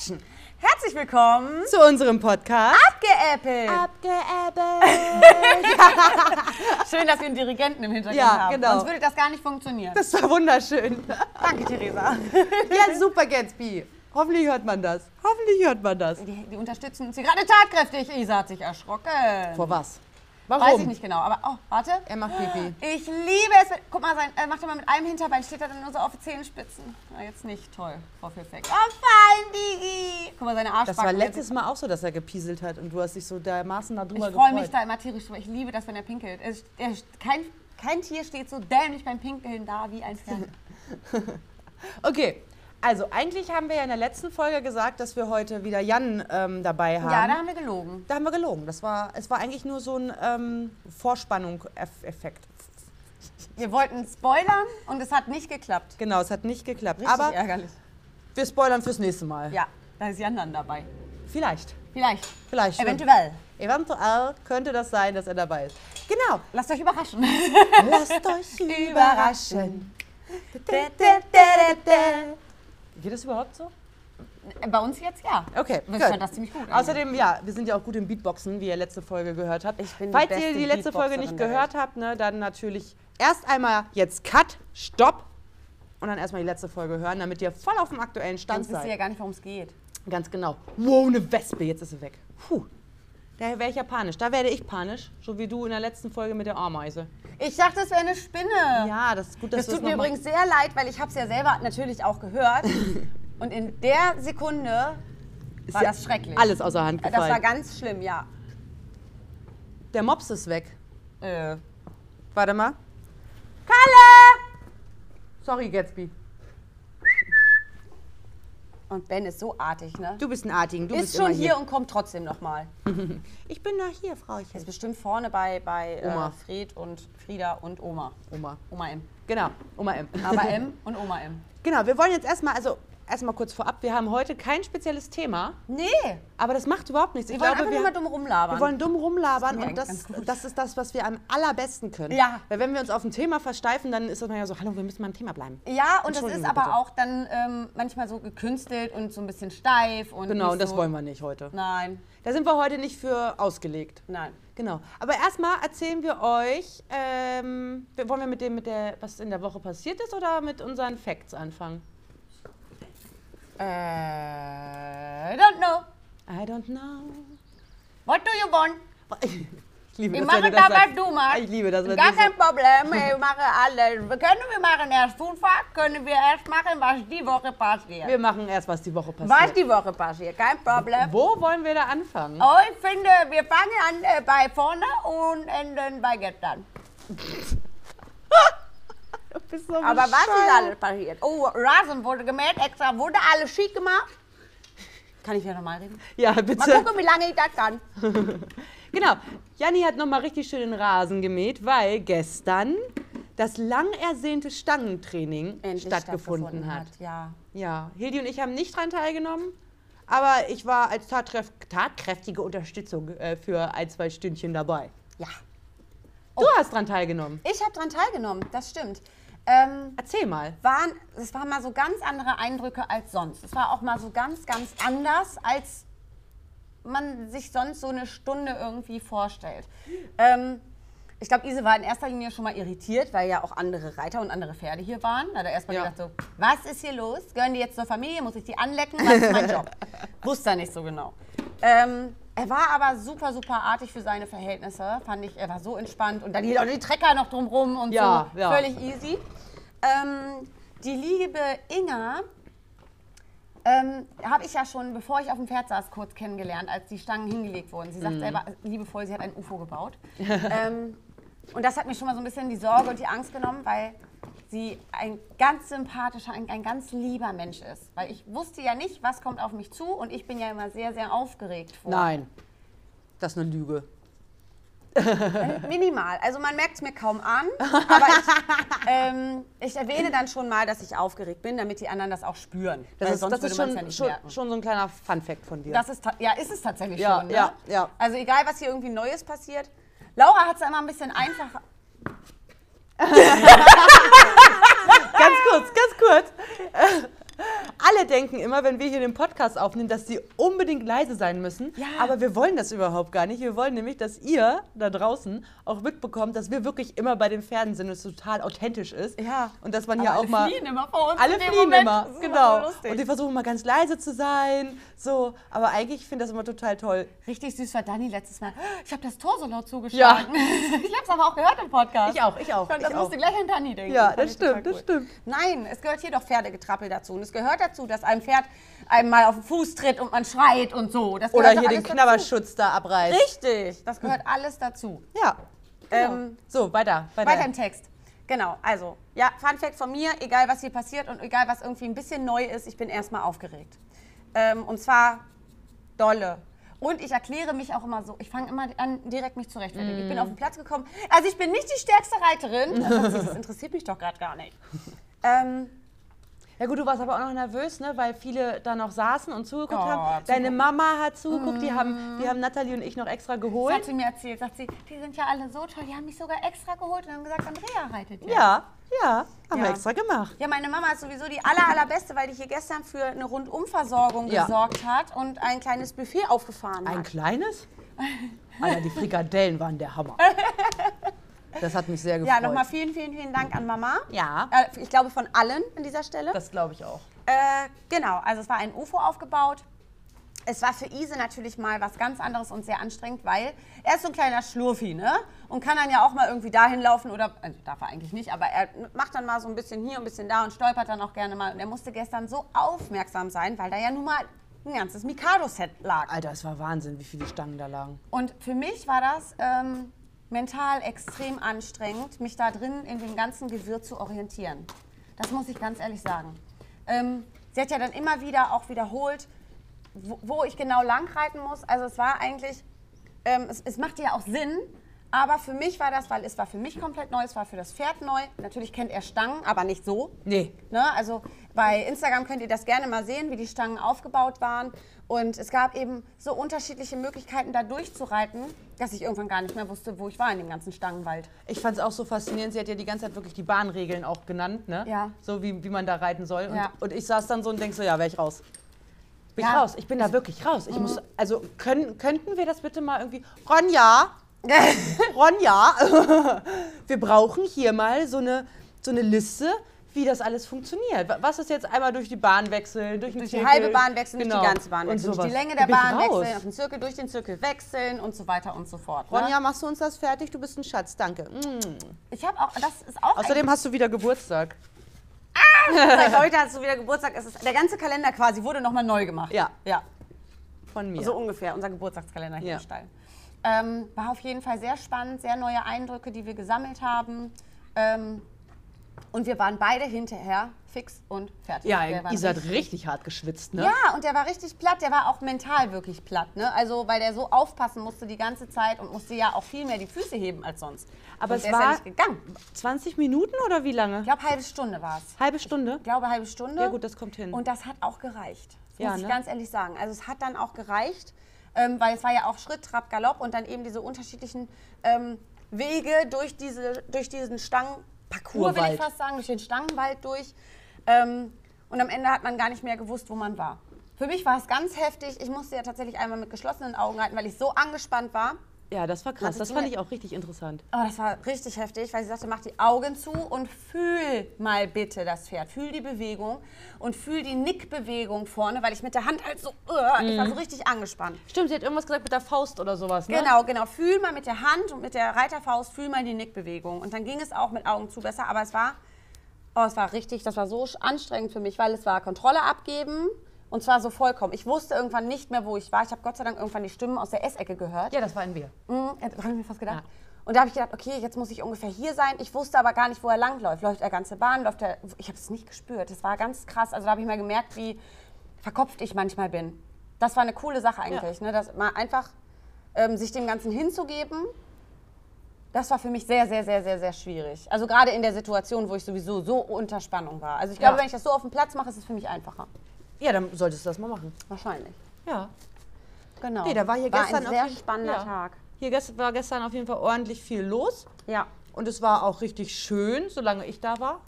Action. Herzlich willkommen zu unserem Podcast. Abgeäppelt. Abgeäppelt. Schön, dass wir einen Dirigenten im Hintergrund Ja, haben. genau. Sonst würde das gar nicht funktionieren. Das war wunderschön. Danke, Theresa. Ja, super, Gatsby. Hoffentlich hört man das. Hoffentlich hört man das. Die, die unterstützen uns hier gerade tatkräftig. Isa hat sich erschrocken. Vor was? Warum? Weiß ich nicht genau, aber oh, warte. Er macht Pipi. Ich liebe es. Guck mal, sein, er macht immer mit einem Hinterbein, steht da dann nur so auf Zehenspitzen. Na, jetzt nicht. Toll. Frau Perfekt. Oh, fein, Digi. Guck mal, seine Arschbacken. Das war letztes Mal auch so, dass er gepieselt hat und du hast dich so dermaßen darüber Ich freue gefreut. mich da immer tierisch drüber. Ich liebe das, wenn er pinkelt. Es, er, kein, kein Tier steht so dämlich beim Pinkeln da wie ein Pferd. Okay, also eigentlich haben wir ja in der letzten Folge gesagt, dass wir heute wieder Jan ähm, dabei haben. Ja, da haben wir gelogen. Da haben wir gelogen. Das war, es war eigentlich nur so ein ähm, Vorspannung-Effekt. Wir wollten spoilern und es hat nicht geklappt. Genau, es hat nicht geklappt. Richtig Aber ärgerlich. wir spoilern fürs nächste Mal. Ja, da ist Jan dann dabei. Vielleicht. Vielleicht. Vielleicht. Eventuell. Eventuell könnte das sein, dass er dabei ist. Genau. Lasst euch überraschen. Lasst euch überraschen. Geht das überhaupt so? Bei uns jetzt ja. Okay, Ich gut. fand das ziemlich gut. Außerdem, ja, wir sind ja auch gut im Beatboxen, wie ihr letzte Folge gehört habt. Ich bin Falls ihr die letzte Folge nicht gehört habt, ne, dann natürlich erst einmal jetzt Cut, Stopp und dann erstmal die letzte Folge hören, damit ihr voll auf dem aktuellen Stand Sonst wisst ihr ja seid. gar nicht, worum es geht. Ganz genau. Wow, eine Wespe, jetzt ist sie weg. Puh. Da wäre ich ja panisch. Da werde ich panisch, so wie du in der letzten Folge mit der Ameise. Ich dachte, es wäre eine Spinne. Ja, das ist gut, dass Das tut mir übrigens sehr leid, weil ich habe es ja selber natürlich auch gehört. Und in der Sekunde war ja das schrecklich. Alles außer Hand Das gefallen. war ganz schlimm, ja. Der Mops ist weg. Äh. Warte mal. Kalle! Sorry, Gatsby. Und Ben ist so artig, ne? Du bist ein Artigen. Du ist bist schon immer hier und kommt trotzdem nochmal. Ich bin noch hier, Frauchen. Ist bestimmt vorne bei, bei Oma. Äh, Fred und Frieda und Oma. Oma. Oma M. Genau, Oma M. Aber M und Oma M. Genau, wir wollen jetzt erstmal, also erstmal kurz vorab, wir haben heute kein spezielles Thema, Nee, aber das macht überhaupt nichts. wir wollen einfach nur mal dumm rumlabern. wir wollen dumm rumlabern Das und das, das ist das, was wir am allerbesten können. Ja. Weil wenn wir uns auf ein Thema versteifen, dann ist das ja so, hallo, wir müssen mal im Thema bleiben. ja, und das ist aber bitte. auch dann ähm, manchmal so gekünstelt und so ein bisschen steif. Und Genau, und das so, wollen wir nicht heute. Nein, Da sind wir heute nicht für ausgelegt. nein. Genau. Aber erstmal erzählen wir euch, ähm, wir- wollen wir mit dem, mit der, was in der Woche passiert ist oder mit unseren Facts anfangen? I don't know. I don't know. What do you want? Ich liebe Ich das, mache wenn du da, das was sagst. du machst. Ich liebe das, Gar kein Problem, ich mache alles. Wir können wir machen erst Foodfahrt, können wir erst machen, was die Woche passiert. Wir machen erst, was die Woche passiert. was die Woche passiert, kein Problem. Wo wollen wir da anfangen? Oh, ich finde, wir fangen an äh, bei vorne und enden bei gestern. So Aber was ist alles passiert? Oh, Rasen wurde gemäht, extra wurde alles schick gemacht. Kann ich ja nochmal reden? Ja, Mal bitte. gucken, wie lange ich das kann. Genau. Janni hat nochmal richtig schön den Rasen gemäht, weil gestern das lang ersehnte Stangentraining stattgefunden hat. Ja. Ja, Hildi und ich haben nicht dran teilgenommen, aber ich war als tatkräf tatkräftige Unterstützung äh, für ein, zwei Stündchen dabei. Ja. Du hast dran teilgenommen. Ich habe daran teilgenommen, das stimmt. Ähm, Erzähl mal. waren, es waren mal so ganz andere Eindrücke als sonst. Es war auch mal so ganz, ganz anders, als man sich sonst so eine Stunde irgendwie vorstellt. Ähm, ich glaube, Ise war in erster Linie schon mal irritiert, weil ja auch andere Reiter und andere Pferde hier waren. Da hat er erstmal Ja. gedacht so, was ist hier los? Gehören die jetzt zur Familie? Muss ich die anlecken? Was ist mein Job? Wusste er nicht so genau. Ähm, er war aber super, super artig für seine Verhältnisse, fand ich. Er war so entspannt und dann hier auch die Trecker noch drumrum und Ja, so. ja. Völlig easy. Ähm, die liebe Inga ähm, habe ich ja schon, bevor ich auf dem Pferd saß, kurz kennengelernt, als die Stangen hingelegt wurden. Sie sagt Mhm. selber liebevoll, sie hat ein UFO gebaut. ähm, und das hat mir schon mal so ein bisschen die Sorge und die Angst genommen, weil sie ein ganz sympathischer, ein, ein ganz lieber Mensch ist. Weil ich wusste ja nicht, was kommt auf mich zu und ich bin ja immer sehr, sehr aufgeregt vor. Nein, das ist eine Lüge. Minimal. Also man merkt es mir kaum an, aber ich, ähm, ich erwähne dann schon mal, dass ich aufgeregt bin, damit die anderen das auch spüren. Das ist, sonst das ist schon, ja nicht schon, schon so ein kleiner Fun-Fact von dir. Das ist, ja, ist es tatsächlich Ja, schon. Ne? ja, ja. Also egal, was hier irgendwie Neues passiert. Laura hat es immer ein bisschen einfacher. ganz kurz, ganz kurz. Alle denken immer, wenn wir hier den Podcast aufnehmen, dass sie unbedingt leise sein müssen. Ja. Aber wir wollen das überhaupt gar nicht. Wir wollen nämlich, dass ihr da draußen auch mitbekommt, dass wir wirklich immer bei den Pferden sind und es total authentisch ist. Ja. Und dass man Aber hier auch alle mal. fliehen immer vor uns Alle in dem fliehen Moment. immer, Das genau. lustig. und die versuchen mal ganz leise zu sein. So. Aber eigentlich finde ich das immer total toll. Richtig süß war Dani letztes Mal. Ich habe das Tor so laut zugeschlagen. ich habe es aber auch gehört im Podcast. Ich auch, ich auch, Und das ich musste auch. gleich an Dani denken. Ja, das ich total stimmt, das stimmt. Nein, es gehört hier doch Pferdegetrappel dazu. Und es gehört dazu, dass ein Pferd einem mal auf den Fuß tritt und man schreit und so. Das Oder hier den alles dazu. Knabberschutz da abreißt. Richtig, das gehört alles dazu. Ja. Genau. Ähm, so, weiter. weiter. Weiter im Text. Genau, also, ja, Fun Fact von mir, egal was hier passiert und egal was irgendwie ein bisschen neu ist, ich bin erstmal aufgeregt. Ähm, und zwar dolle. Und ich erkläre mich auch immer so, ich fange immer an, direkt mich zu rechtfertigen. Ich bin Mm. auf den Platz gekommen, also ich bin nicht die stärkste Reiterin. Sie, Das interessiert mich doch gerade gar nicht. Ähm, Ja gut, du warst aber auch noch nervös, ne? weil viele da noch saßen und zugeguckt Oh, haben. Deine Mama hat zugeguckt, die, haben, die haben Nathalie und ich noch extra das geholt. hat sie mir erzählt, sagt sie, die sind ja alle so toll, die haben mich sogar extra geholt und haben gesagt, Andrea reitet jetzt. Ja, ja, haben Ja. wir extra gemacht. Ja, meine Mama ist sowieso die aller, allerbeste, weil die hier gestern für eine Rundumversorgung Ja. gesorgt hat und ein kleines Buffet aufgefahren Ein hat. kleines? Alter, die Frikadellen waren der Hammer. Das hat mich sehr gefreut. Ja, nochmal vielen, vielen, vielen Dank an Mama. Ja. Äh, ich glaube von allen an dieser Stelle. Das glaube ich auch. Äh, genau, also es war ein UFO aufgebaut. Es war für Ise natürlich mal was ganz anderes und sehr anstrengend, weil er ist so ein kleiner Schlurfi, ne? Und kann dann ja auch mal irgendwie dahin laufen oder, also darf er eigentlich nicht, aber er macht dann mal so ein bisschen hier, ein bisschen da und stolpert dann auch gerne mal. Und er musste gestern so aufmerksam sein, weil da ja nun mal ein ganzes Mikado-Set lag. Alter, es war Wahnsinn, wie viele Stangen da lagen. Und für mich war das ähm, mental extrem anstrengend, mich da drin in dem ganzen Gewirr zu orientieren. Das muss ich ganz ehrlich sagen. Ähm, sie hat ja dann immer wieder auch wiederholt, wo, wo ich genau lang reiten muss. Also es war eigentlich, ähm, es, es machte ja auch Sinn, aber für mich war das, weil es war für mich komplett neu, es war für das Pferd neu. Natürlich kennt er Stangen, aber nicht so. Nee. Ne? Also bei Instagram könnt ihr das gerne mal sehen, wie die Stangen aufgebaut waren. Und es gab eben so unterschiedliche Möglichkeiten, da durchzureiten, dass ich irgendwann gar nicht mehr wusste, wo ich war in dem ganzen Stangenwald. Ich fand es auch so faszinierend. Sie hat ja die ganze Zeit wirklich die Bahnregeln auch genannt, ne? Ja. So wie, wie man da reiten soll. Und, Ja. und ich saß dann so und denk so, ja, wäre ich raus. Bin ich Ja. raus. Ich bin da wirklich raus. Ich muss, also können, könnten wir das bitte mal irgendwie. Ronja! Ronja! wir brauchen hier mal so eine, so eine Liste, wie das alles funktioniert. Wa- Was ist jetzt einmal durch die Bahn wechseln, durch, den Durch die halbe Bahn wechseln, Genau. durch die ganze Bahn Und wechseln, durch die sowas. Länge der Bahn raus. wechseln, auf den Zirkel, durch den Zirkel wechseln und so weiter und so fort. Ne? Ronja, machst du uns das fertig? Du bist ein Schatz, danke. Mm. Ich habe auch, das ist auch Außerdem hast du wieder Geburtstag. Seit heute hast du wieder Geburtstag. Es ist, der ganze Kalender quasi wurde nochmal neu gemacht. Ja. Ja, Von mir. so ungefähr, unser Geburtstagskalender hier Ja. im Stall. Ähm, war auf jeden Fall sehr spannend, sehr neue Eindrücke, die wir gesammelt haben. Ähm, und wir waren beide hinterher fix und fertig. ja, Isa hat richtig hart geschwitzt, ne? Ja, und der war richtig platt. Der war auch mental wirklich platt. Ne? Also, weil der so aufpassen musste die ganze Zeit und musste ja auch viel mehr die Füße heben als sonst. Aber und es war- ja nicht gegangen. 20 Minuten oder wie lange? Ich glaube, halbe Stunde war es. Halbe Stunde? Ich glaube, halbe Stunde. Ja, gut, das kommt hin. Und das hat auch gereicht. Das Ja, muss ich ne? ganz ehrlich sagen. Also es hat dann auch gereicht, ähm, weil es war ja auch Schritt, Trab, Galopp und dann eben diese unterschiedlichen ähm, Wege durch, diese, durch diesen Stangenparcours, will ich fast sagen, durch den Stangenwald durch. Ähm, und am Ende hat man gar nicht mehr gewusst, wo man war. Für mich war es ganz heftig. Ich musste ja tatsächlich einmal mit geschlossenen Augen reiten, weil ich so angespannt war. Ja, das war krass. Also Das fand ich auch richtig interessant. Oh, das war richtig heftig, weil sie sagte, mach die Augen zu und fühl mal bitte das Pferd. Fühl die Bewegung und fühl die Nickbewegung vorne, weil ich mit der Hand halt so, uh, ich war so richtig angespannt. Stimmt, sie hat irgendwas gesagt mit der Faust oder sowas, ne? Genau, genau. Fühl mal mit der Hand und mit der Reiterfaust, fühl mal die Nickbewegung. Und dann ging es auch mit Augen zu besser, aber es war, oh, es war richtig, das war so anstrengend für mich, weil es war Kontrolle abgeben und zwar so vollkommen. Ich wusste irgendwann nicht mehr, wo ich war. Ich habe Gott sei Dank irgendwann die Stimmen aus der Essecke gehört. Ja, das waren wir. Mhm, da habe ich mir fast gedacht. Ja. Und da habe ich gedacht, okay, jetzt muss ich ungefähr hier sein. Ich wusste aber gar nicht, wo er langläuft. Läuft er ganze Bahn? Läuft er. Ich habe es nicht gespürt. Das war ganz krass. Also da habe ich mal gemerkt, wie verkopft ich manchmal bin. Das war eine coole Sache eigentlich, ne? dass mal einfach ähm, sich dem Ganzen hinzugeben. Das war für mich sehr, sehr, sehr, sehr, sehr schwierig. Also gerade in der Situation, wo ich sowieso so unter Spannung war. Also ich glaube, Ja. wenn ich das so auf dem Platz mache, ist es für mich einfacher. Ja, dann solltest du das mal machen. Wahrscheinlich. Ja. Genau. Nee, da war hier gestern ein auf sehr jeden- spannender ja. Tag. Hier gest war gestern auf jeden Fall ordentlich viel los. Ja. Und es war auch richtig schön, solange ich da war.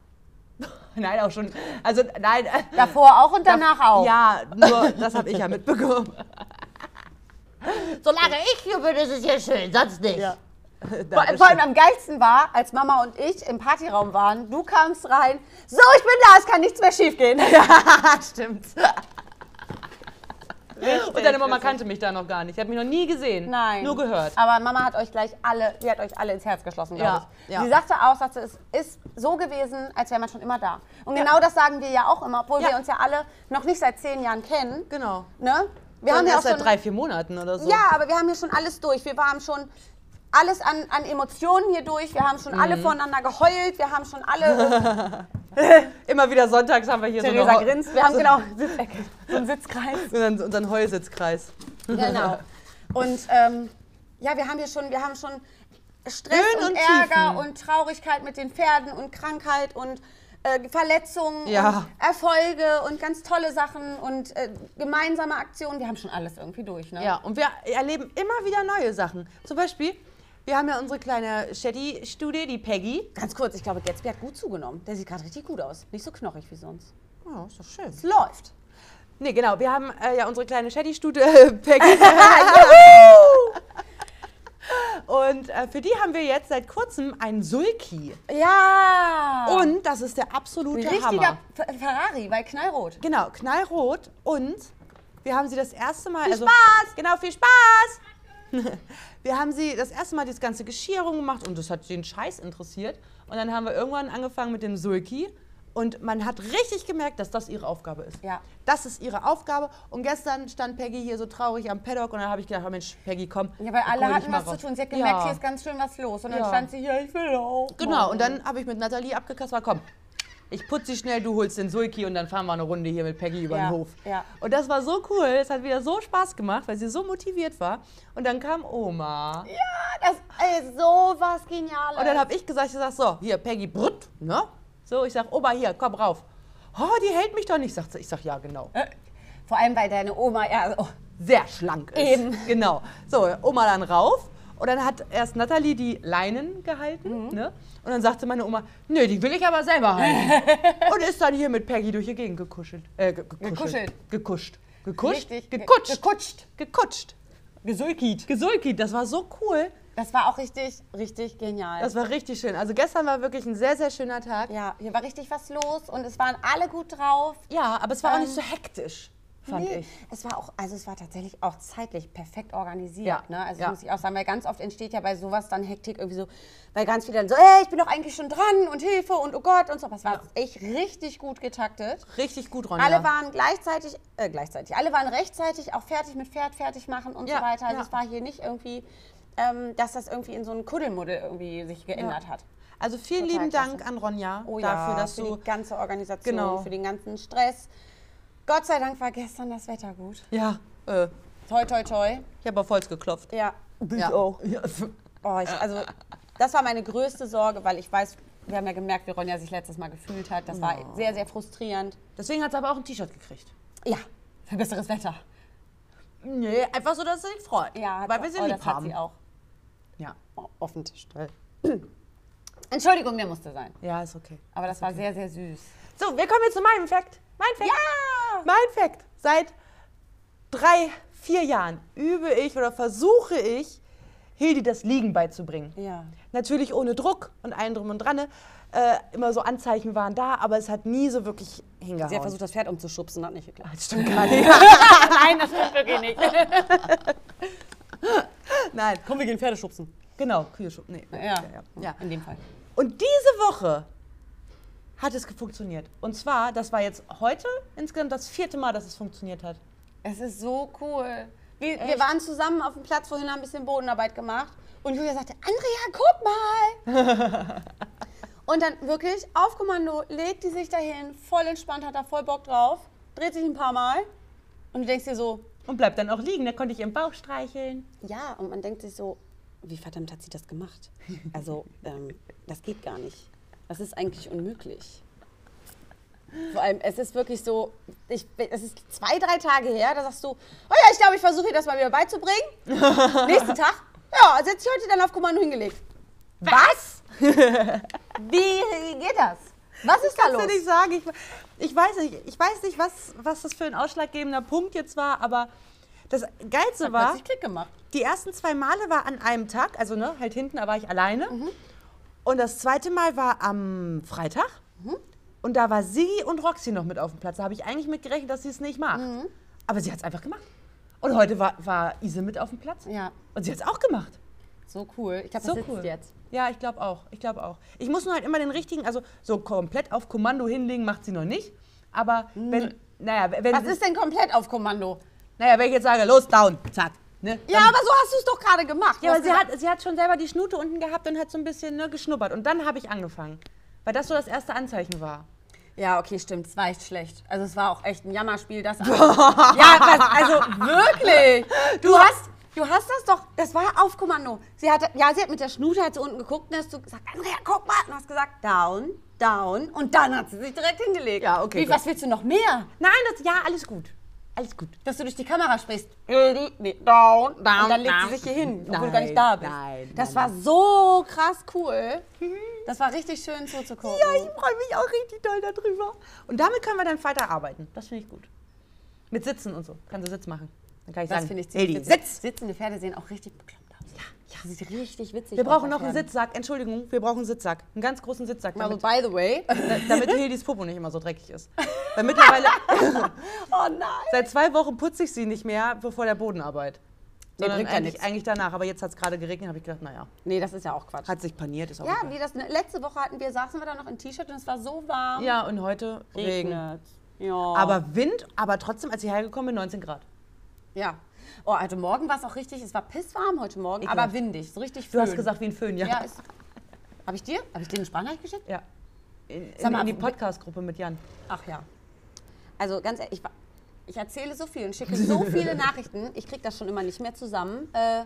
Nein, auch schon. Also nein. Davor auch und danach auch. Ja, nur das habe ich ja mitbekommen. Solange ich hier bin, ist es hier schön, sonst nicht. Ja. Vor, vor allem am geilsten war, als Mama und ich im Partyraum waren, du kamst rein, so, ich bin da, es kann nichts mehr schiefgehen. Ja, stimmt. Und deine Mama kannte mich da noch gar nicht. Sie hat mich noch nie gesehen. Nein. Nur gehört. Aber Mama hat euch gleich alle, die hat euch alle ins Herz geschlossen, glaube Ja, ich. ja. Sie sagte auch, sagte, es ist so gewesen, als wäre man schon immer da. Und genau das sagen wir ja auch immer, obwohl Ja. wir uns ja alle noch nicht seit zehn Jahren kennen. Genau. Ne? Wir Wir haben ja auch erst seit schon, drei, vier Monaten oder so. Ja, aber wir haben hier schon alles durch. Wir haben schon alles an, an Emotionen hier durch. Wir haben schon alle Mhm. voneinander geheult. Wir haben schon alle. Immer wieder sonntags haben wir hier Theresa so eine grinst. Wir haben genau Sitzecke, so einen Sitzkreis. unseren, unseren Heusitzkreis. Genau. Und ähm, ja, wir haben hier schon, wir haben schon Stress Höhen und, und Ärger und Traurigkeit mit den Pferden und Krankheit und äh, Verletzungen Ja. und Erfolge und ganz tolle Sachen und äh, gemeinsame Aktionen. Wir haben schon alles irgendwie durch, ne? Ja, und wir erleben immer wieder neue Sachen. Zum Beispiel, wir haben ja unsere kleine Shetty-Studie, die Peggy. Ganz kurz, ich glaube, Gatsby hat gut zugenommen. Der sieht gerade richtig gut aus. Nicht so knochig wie sonst. Oh, ist doch schön. Es läuft. Nee, genau, wir haben äh, ja unsere kleine Shetty-Studie, äh, Peggy. Und äh, für die haben wir jetzt seit kurzem einen Sulki. Ja. Und das ist der absolute richtiger Hammer. F- Ferrari, weil knallrot. Genau, knallrot. Und wir haben sie das erste Mal. Viel also, Spaß! Genau, viel Spaß! Wir haben sie das erste Mal das ganze Geschirr gemacht und das hat den Scheiß interessiert. Und dann haben wir irgendwann angefangen mit dem Sulki. Und man hat richtig gemerkt, dass das ihre Aufgabe ist. Ja. Das ist ihre Aufgabe. Und gestern stand Peggy hier so traurig am Paddock und dann habe ich gedacht, oh Mensch, Peggy, komm. Ja, weil alle hatten was zu tun. Sie hat gemerkt, Ja. hier ist ganz schön was los. Und dann Ja. stand sie hier, ich will auch. Genau, und dann habe ich mit Nathalie abgekastet, komm, ich putze sie schnell, du holst den Sulki und dann fahren wir eine Runde hier mit Peggy über Ja, den Hof. ja. Und das war so cool, es hat wieder so Spaß gemacht, weil sie so motiviert war. Und dann kam Oma. Ja, das ist so was Geniales. Und dann habe ich gesagt, ich sag so, hier, Peggy, brutt, ne? So, ich sag, Oma, hier, komm rauf. Oh, die hält mich doch nicht, sagt sie. Ich sag, ja, genau. Äh, Vor allem, weil deine Oma, ja, oh, Sehr schlank ist. Eben. Genau. So, Oma dann rauf. Und dann hat erst Nathalie die Leinen gehalten. Mhm. Ne? Und dann sagte meine Oma, nö, die will ich aber selber halten. und ist dann hier mit Peggy durch die Gegend gekuschelt. Äh, ge gekuschelt. Gekuscht. Gekuscht? richtig. ge- Gekutscht. Gekutscht. Gekutscht. Gesulkit. Gesulkit, das war so cool. Das war auch richtig, richtig genial. Das war richtig schön. Also gestern war wirklich ein sehr, sehr schöner Tag. ja, hier war richtig was los und es waren alle gut drauf. Ja, aber es war auch Ähm, nicht so hektisch, fand Nee, ich. Es war auch, also es war tatsächlich auch zeitlich perfekt organisiert. Ja, Ne? Also ja. muss ich auch sagen, weil ganz oft entsteht ja bei sowas dann Hektik irgendwie so, weil ganz viele dann so, ey, ich bin doch eigentlich schon dran und Hilfe und oh Gott und so. Aber es war echt richtig gut getaktet. Richtig gut, Ronja. Alle waren gleichzeitig, äh, gleichzeitig, alle waren rechtzeitig auch fertig mit Pferd fertig machen und Ja, so weiter. Also ja. es war hier nicht irgendwie, ähm, dass das irgendwie in so einen Kuddelmuddel irgendwie sich geändert hat. Also vielen Total lieben klasse. Dank an Ronja Oh dafür, ja, dass für du die ganze Organisation, Genau. für den ganzen Stress. Gott sei Dank war gestern das Wetter gut. Ja, äh, Toi, toi, toi. ich habe auf Holz geklopft. Ja, Ja. auch. Ja. Oh, ich, also, das war meine größte Sorge, weil ich weiß, wir haben ja gemerkt, wie Ronja sich letztes Mal gefühlt hat. Das war sehr, sehr frustrierend. Deswegen hat sie aber auch ein T-Shirt gekriegt. Ja, für besseres Wetter. Nee, einfach so, dass sie sich freut. Ja, hat weil wir sie oh, lieb das hat haben. sie auch. Ja. Oh, auf den Tisch. Entschuldigung, der musste sein. ja, ist okay. Aber das war sehr, sehr süß. So, wir kommen jetzt zu meinem Fact. Mein Fact. Ja! Mein Fact. Seit drei, vier Jahren übe ich oder versuche ich, Hildi das Liegen beizubringen. Ja. Natürlich ohne Druck und allem drum und dran. Äh, immer so Anzeichen waren da, aber es hat nie so wirklich hingehauen. Sie hat versucht, das Pferd umzuschubsen, hat nicht geklappt. das stimmt gar nicht. Nein, das stimmt wirklich nicht. Nein, Komm, wir gehen Pferde schubsen. genau, Kühe schub- nee. Ja, ja. ja. in dem Fall. Und diese Woche hat es funktioniert. Und zwar, das war jetzt heute insgesamt das vierte Mal, dass es funktioniert hat. Es ist so cool. Wir, wir waren zusammen auf dem Platz, vorhin haben ein bisschen Bodenarbeit gemacht. Und Julia sagte, Andrea, guck mal. und dann wirklich auf Kommando legt die sich dahin, voll entspannt, hat da voll Bock drauf, dreht sich ein paar Mal. Und du denkst dir so, Und bleibt dann auch liegen, da konnte ich im Bauch streicheln. ja, und man denkt sich so, wie verdammt hat sie das gemacht? Also, ähm, das geht gar nicht. Das ist eigentlich unmöglich. Vor allem, es ist wirklich so, ich, es ist zwei, drei Tage her, da sagst du, oh ja, ich glaube, ich versuche ihr das mal wieder beizubringen. Nächsten Tag, ja, also jetzt ich heute dann auf Kommando hingelegt. Was? Wie geht das? Was ist da Kannst los? du nicht sagen. Ich, ich weiß nicht, ich weiß nicht was, was das für ein ausschlaggebender Punkt jetzt war, aber das Geilste Hat war, Klick gemacht. die ersten zwei Male war an einem Tag, also ne, halt hinten, da war ich alleine. Mhm. Und das zweite Mal war am Freitag. Mhm. Und da war Sigi und Roxy noch mit auf dem Platz. Da habe ich eigentlich mit gerechnet, dass sie es nicht macht. Mhm. Aber sie hat es einfach gemacht. Und heute war, war Ise mit auf dem Platz. Ja, Und sie hat es auch gemacht. so cool. Ich glaube, So das cool. jetzt. Ja, ich glaube auch. Ich glaube auch. Ich muss nur halt immer den richtigen, also so komplett auf Kommando hinlegen macht sie noch nicht. Aber wenn, naja, wenn, Was ist denn komplett auf Kommando? naja, wenn ich jetzt sage, los, down, zack. Ne, Ja, aber so hast du es doch gerade gemacht. Du ja, aber sie hat, sie hat schon selber die Schnute unten gehabt und hat so ein bisschen ne, geschnuppert. Und dann habe ich angefangen. Weil das so das erste Anzeichen war. Ja, okay, stimmt. Es war echt schlecht. Also es war auch echt ein Jammerspiel. Das ja, was, also wirklich. Du hast, du hast das doch. Das war auf Kommando. Sie hat, ja, sie hat mit der Schnute hat sie unten geguckt und hast du gesagt, Andrea, guck mal. Und hast gesagt, down, down. Und dann hat sie sich direkt hingelegt. Ja, okay, Wie, was willst du noch mehr? Nein, das, ja, alles gut. Alles gut. Dass du durch die Kamera sprichst. Nee, down, down. Und dann legt down. sie sich hier hin, obwohl du Nein, gar nicht da bist. nein, das nein, war so krass cool. Das war richtig schön zuzugucken. Ja, ich freue mich auch richtig doll darüber. Und damit können wir dann weiter arbeiten. Das finde ich gut. Mit Sitzen und so. Kannst du Sitz machen. Dann kann ich Das sagen, finde ich witzig. Sitz. Sitzende Pferde sehen auch richtig bekloppt. Ja, ja. Sieht richtig witzig Wir brauchen noch einen. Sitzsack. Entschuldigung, wir brauchen einen Sitzsack. Einen ganz großen Sitzsack. Also, by the way. da- damit Hildis Popo nicht immer so dreckig ist. Weil mittlerweile, Oh nein. seit zwei Wochen putze ich sie nicht mehr vor der Bodenarbeit. Nee, Sondern bringt ja eigentlich, eigentlich danach. Aber jetzt hat es gerade geregnet, habe ich gedacht, naja, Nee, das ist ja auch Quatsch. hat sich paniert, ist auch ja, wie das ne, letzte Woche hatten wir, saßen wir da noch in T-Shirt und es war so warm. Ja, und heute Regen. Regnet. Ja. Aber Wind, aber trotzdem, als ich hergekommen bin, 19 Grad. ja. Oh, heute Morgen war es auch richtig, es war pisswarm heute Morgen, Ekelhaft. aber windig, so richtig Du hast Föhn. gesagt, wie ein Föhn, ja. Ja, ist. Habe ich dir? Habe ich dir eine Sprachnachricht geschickt? Ja. In, in, mal, in die Podcast-Gruppe mit Jan. Ach ja. Also ganz ehrlich, ich, ich erzähle so viel und schicke so viele Nachrichten, ich kriege das schon immer nicht mehr zusammen, äh,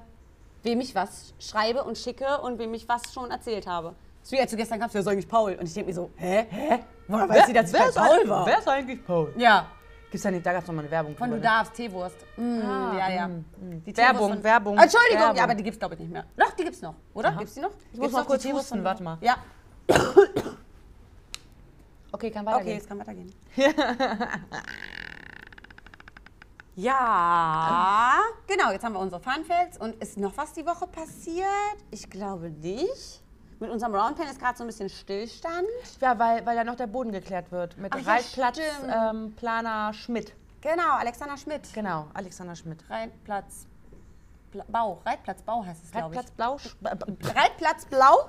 wem ich was schreibe und schicke und wem ich was schon erzählt habe. Ist wie als du gestern kamst, ja, sag ich Paul. Und ich denke mir so, hä? Hä? Woher weiß sie, dass ich ist Paul eigentlich- war? Wer ist eigentlich Paul? Ja, Gibt's da nicht, da gab es nochmal eine Werbung. von du ne? darfst, Teewurst. Mm, ja, ja. Die Teewurst Werbung, von- Werbung, Entschuldigung, Werbung. ja, aber die gibt's glaube ich nicht mehr. Doch, die gibt's noch, oder? Gibt's die noch? Ich muss mal kurz husten, warte mal. Ja, Okay, kann okay, weitergehen. es kann weitergehen. ja, genau, jetzt haben wir unsere Funfacts und ist noch was die Woche passiert? Ich glaube nicht. Mit unserem Roundpen ist gerade so ein bisschen Stillstand. Ja, weil, weil da noch der Boden geklärt wird. Mit Ach ja, Reitplatz stimmt. ähm, Planer Schmidt. Genau, Alexander Schmidt. Genau, Alexander Schmidt. Reitplatz Bla- Bau, Reitplatz Bau heißt es, glaube ich. Reitplatz Blau. Äh, Reitplatz blau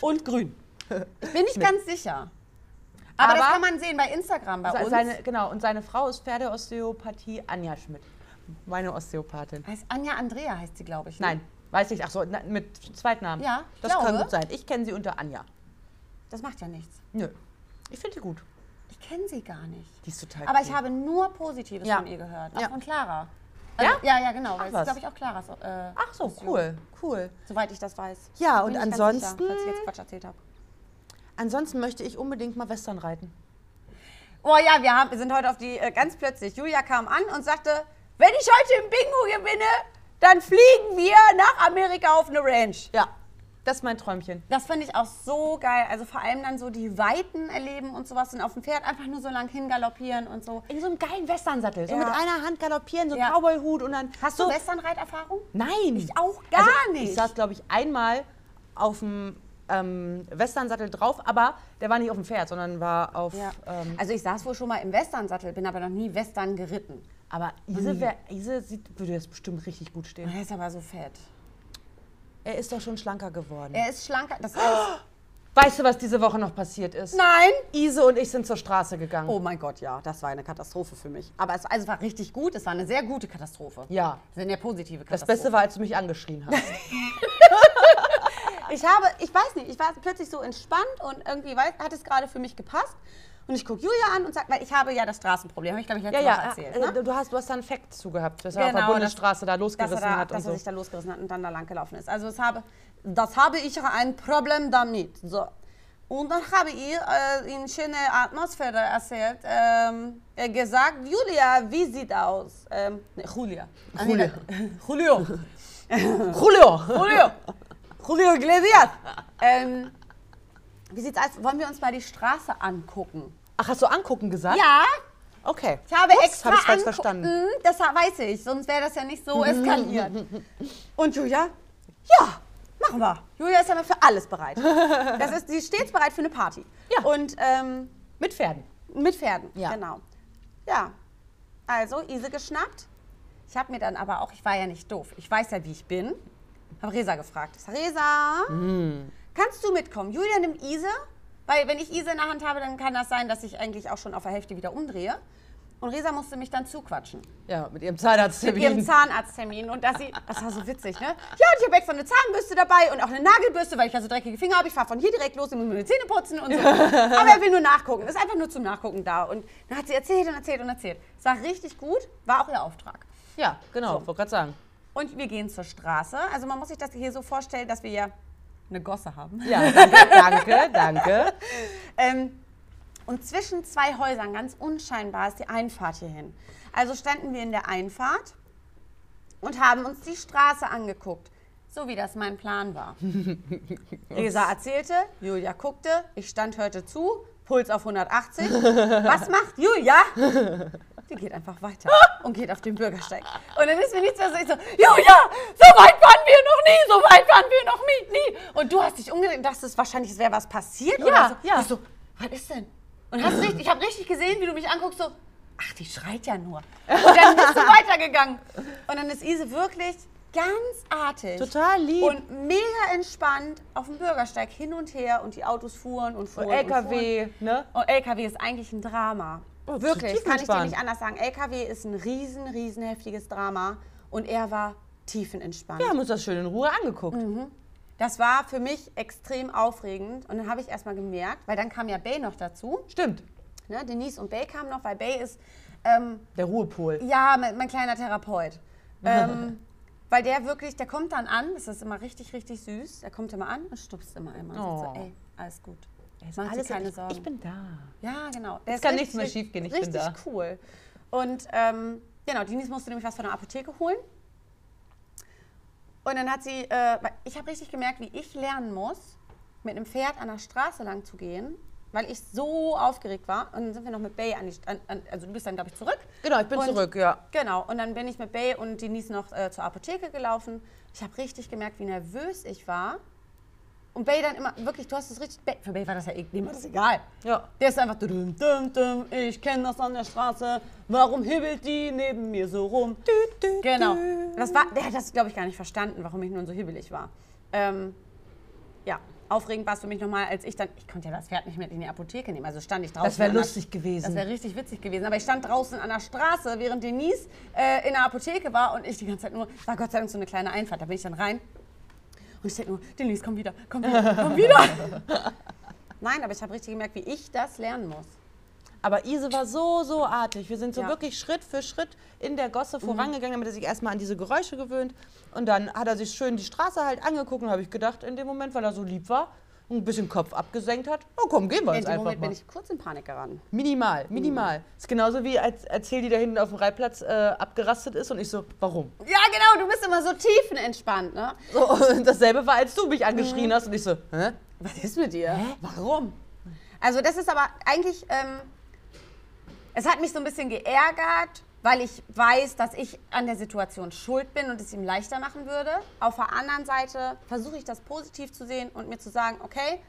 und grün. Ich bin nicht ganz sicher. Aber, das Aber- kann man sehen bei Instagram bei uns. Seine, genau, und seine Frau ist Pferdeosteopathie Anja Schmidt. Meine Osteopathin. heißt Anja Andrea heißt sie, glaube ich. ne? Nein, weiß ich. Ach so, na, mit Zweitnamen. Ja, ich Das kann glaube. gut sein. Ich kenne sie unter Anja. Das macht ja nichts. Nö. Ich finde sie gut. Ich kenne sie gar nicht. Die ist total Aber cool. ich habe nur Positives Ja. von ihr gehört. Auch Ja. von Clara. Ja? ja, ja, genau. Weil Ach, es ist, glaube ich, auch Claras. Äh, Ach so, cool, cool. Soweit ich das weiß. Ja, Bin und ich ganz ansonsten- Sicher, falls ich jetzt Quatsch erzählt habe. Ansonsten möchte ich unbedingt mal Western reiten. Oh ja, wir, haben, wir sind heute auf die, äh, ganz plötzlich, Julia kam an und sagte, wenn ich heute im Bingo gewinne, dann fliegen wir nach Amerika auf eine Ranch. Ja, das ist mein Träumchen. Das finde ich auch so geil. Also vor allem dann so die Weiten erleben und sowas und auf dem Pferd einfach nur so lang hingaloppieren und so. In so einem geilen Westernsattel. So Ja. mit einer Hand galoppieren, so Ja. Cowboyhut und dann. Hast so, du Westernreiterfahrung? Nein. Ich auch gar also, nicht. Ich saß, glaube ich, einmal auf dem ähm, Westernsattel drauf, aber der war nicht auf dem Pferd, sondern war auf. Ja. Ähm, Also ich saß wohl schon mal im Westernsattel, bin aber noch nie Western geritten. Aber Ise, wär, Ise sieht, würde jetzt bestimmt richtig gut stehen. Er ist aber so fett. Er ist doch schon schlanker geworden. Er ist schlanker. Das heißt, Weißt du, was diese Woche noch passiert ist? nein. Ise und ich sind zur Straße gegangen. Oh mein Gott, ja, das war eine Katastrophe für mich. Aber es, also es war richtig gut. Es war eine sehr gute Katastrophe. Ja. Das sind ja positive Das Katastrophen. Beste war, als du mich angeschrien hast. Ich habe, ich weiß nicht, ich war plötzlich so entspannt und irgendwie weiß, hat es gerade für mich gepasst. Und ich gucke Julia an und sage, weil ich habe ja das Straßenproblem, habe ich glaube ich letzte ja, Woche ja. erzählt. äh, Ne? Du, hast, du hast da einen Fact zu gehabt, dass er auf der Genau, Bundesstraße da dass losgerissen er, da, hat und dass er so. sich da losgerissen hat und dann da lang gelaufen ist. Also das habe, das habe ich ein Problem damit. So. Und dann habe ich äh, in schöne Atmosphäre erzählt, ähm, äh, gesagt, Julia, wie sieht aus? Ähm, ne, Julia. Julia. Julio. Julio! Julio. Julio Iglesias. Ähm, Wie sieht's aus? Wollen wir uns mal die Straße angucken? Ach, hast du angucken gesagt? Ja, Okay. ich habe Ups, extra hab ich falsch verstanden. Mm, Das weiß ich, sonst wäre das ja nicht so eskaliert. Und Julia? Ja, machen wir. Julia ist ja immer für alles bereit. Das ist, sie ist stets bereit für eine Party. Ja. Und ähm, Mit Pferden. mit Pferden, Ja. genau. Ja, also Ise geschnappt. Ich habe mir dann aber auch, ich war ja nicht doof, ich weiß ja, wie ich bin, habe Resa gefragt. Ich sag, Resa, kannst du mitkommen? Julia nimmt Ise, weil wenn ich Ise in der Hand habe, dann kann das sein, dass ich eigentlich auch schon auf der Hälfte wieder umdrehe. Und Resa musste mich dann zuquatschen. Ja, mit ihrem Zahnarzttermin. Mit ihrem Zahnarzttermin. Und dass sie, das war so witzig, ne? Ja, und ich habe extra eine Zahnbürste dabei und auch eine Nagelbürste, weil ich ja so dreckige Finger habe. Ich fahre von hier direkt los, ich muss mir die Zähne putzen und so. Aber er will nur nachgucken. Ist einfach nur zum Nachgucken da. Und dann hat sie erzählt und erzählt und erzählt. Es war richtig gut, war auch ihr Auftrag. Ja, genau, wollte gerade sagen. Und wir gehen zur Straße. Also man muss sich das hier so vorstellen, dass wir ja eine Gosse haben. Ja, danke, danke, danke. Ähm, und zwischen zwei Häusern, ganz unscheinbar, ist die Einfahrt hierhin. Also standen wir in der Einfahrt und haben uns die Straße angeguckt, so wie das mein Plan war. Resa erzählte, Julia guckte, ich stand hörte zu, Puls auf 180. Was macht Julia? Die geht einfach weiter und geht auf den Bürgersteig. Und dann ist mir nichts mehr so, ich so, Julia, so weit waren wir noch nie, so weit waren wir noch nie, nie. Und du hast dich umgedreht und dachtest wahrscheinlich, es wäre was passiert Ja, oder so. ja. Ich so, was ist denn? Und hast richtig, ich habe richtig gesehen, wie du mich anguckst, so, ach, die schreit ja nur. Und dann bist du weitergegangen. Und dann ist Ise wirklich ganz artig. Total lieb. Und mega entspannt auf dem Bürgersteig hin und her und die Autos fuhren und fuhren. Und LKW, ne? Und LKW ist eigentlich ein Drama. Oh, Wirklich, kann ich dir nicht anders sagen. LKW ist ein riesen, riesen heftiges Drama. Und er war tiefenentspannt. Wir haben uns das schön in Ruhe angeguckt. Das war für mich extrem aufregend. Und dann habe ich erstmal gemerkt, weil dann kam ja Bay noch dazu. Stimmt. Ne? Denise und Bay kamen noch, weil Bay ist ähm, Der Ruhepol. ja mein, mein kleiner Therapeut. Ähm, weil der wirklich, der kommt dann an, das ist immer richtig, richtig süß. Der kommt immer an und stupst immer einmal. Und sagt Oh. so, ey, alles gut. Ist Mach dir alles keine ich, Sorgen. Ich bin da. Ja, genau. Ist kann richtig- nichts mehr schiefgehen, ich bin richtig da. cool. Und ähm, genau, Denise musste nämlich was von der Apotheke holen. Und dann hat sie, äh, ich habe richtig gemerkt, wie ich lernen muss, mit einem Pferd an der Straße lang zu gehen, weil ich so aufgeregt war. Und dann sind wir noch mit Bay an die, an, an, also du bist dann, glaube ich, zurück. Genau, ich bin Und- zurück, ja. Genau, und dann bin ich mit Bay und Denise noch äh, zur Apotheke gelaufen. Ich habe richtig gemerkt, wie nervös ich war. Und Bay dann immer, wirklich, du hast es richtig, Bay, für Bay war das ja, eh- dem war das egal. Ja. Der ist einfach, dum, dum, dum, ich kenne das an der Straße, warum hibbelt die neben mir so rum? Genau, das war, der hat das, glaube ich, gar nicht verstanden, warum ich nun so hibbelig war. Ähm, ja, aufregend war es für mich nochmal, als ich dann, ich konnte ja das Pferd nicht mit in die Apotheke nehmen, also stand ich draußen. Das wäre an der- lustig gewesen. Das wäre richtig witzig gewesen, aber ich stand draußen an der Straße, während Denise äh, in der Apotheke war und ich die ganze Zeit nur, war Gott sei Dank so eine kleine Einfahrt, da bin ich dann rein und ich denke nur, Denise, komm wieder, komm wieder, komm wieder. Nein, aber ich habe richtig gemerkt, wie ich das lernen muss. Aber Ise war so, so artig. Wir sind so Ja. Mhm. wirklich Schritt für Schritt in der Gosse vorangegangen, damit er sich erstmal an diese Geräusche gewöhnt. Und dann hat er sich schön die Straße halt angeguckt und habe ich gedacht, in dem Moment, weil er so lieb war ein bisschen Kopf abgesenkt hat, oh komm, gehen wir jetzt einfach Moment mal. bin ich kurz in Panik geraten. Minimal, minimal. Ist genauso wie als erzähl die da hinten auf dem Reitplatz äh, abgerastet ist und ich so, warum? Ja, genau, du bist immer so tiefenentspannt, ne? So, und dasselbe war, als du mich angeschrien hast und ich so, hä? Was ist mit dir? Warum? Also das ist aber eigentlich, ähm, es hat mich so ein bisschen geärgert, weil ich weiß, dass ich an der Situation schuld bin und es ihm leichter machen würde. Auf der anderen Seite versuche ich das positiv zu sehen und mir zu sagen, okay,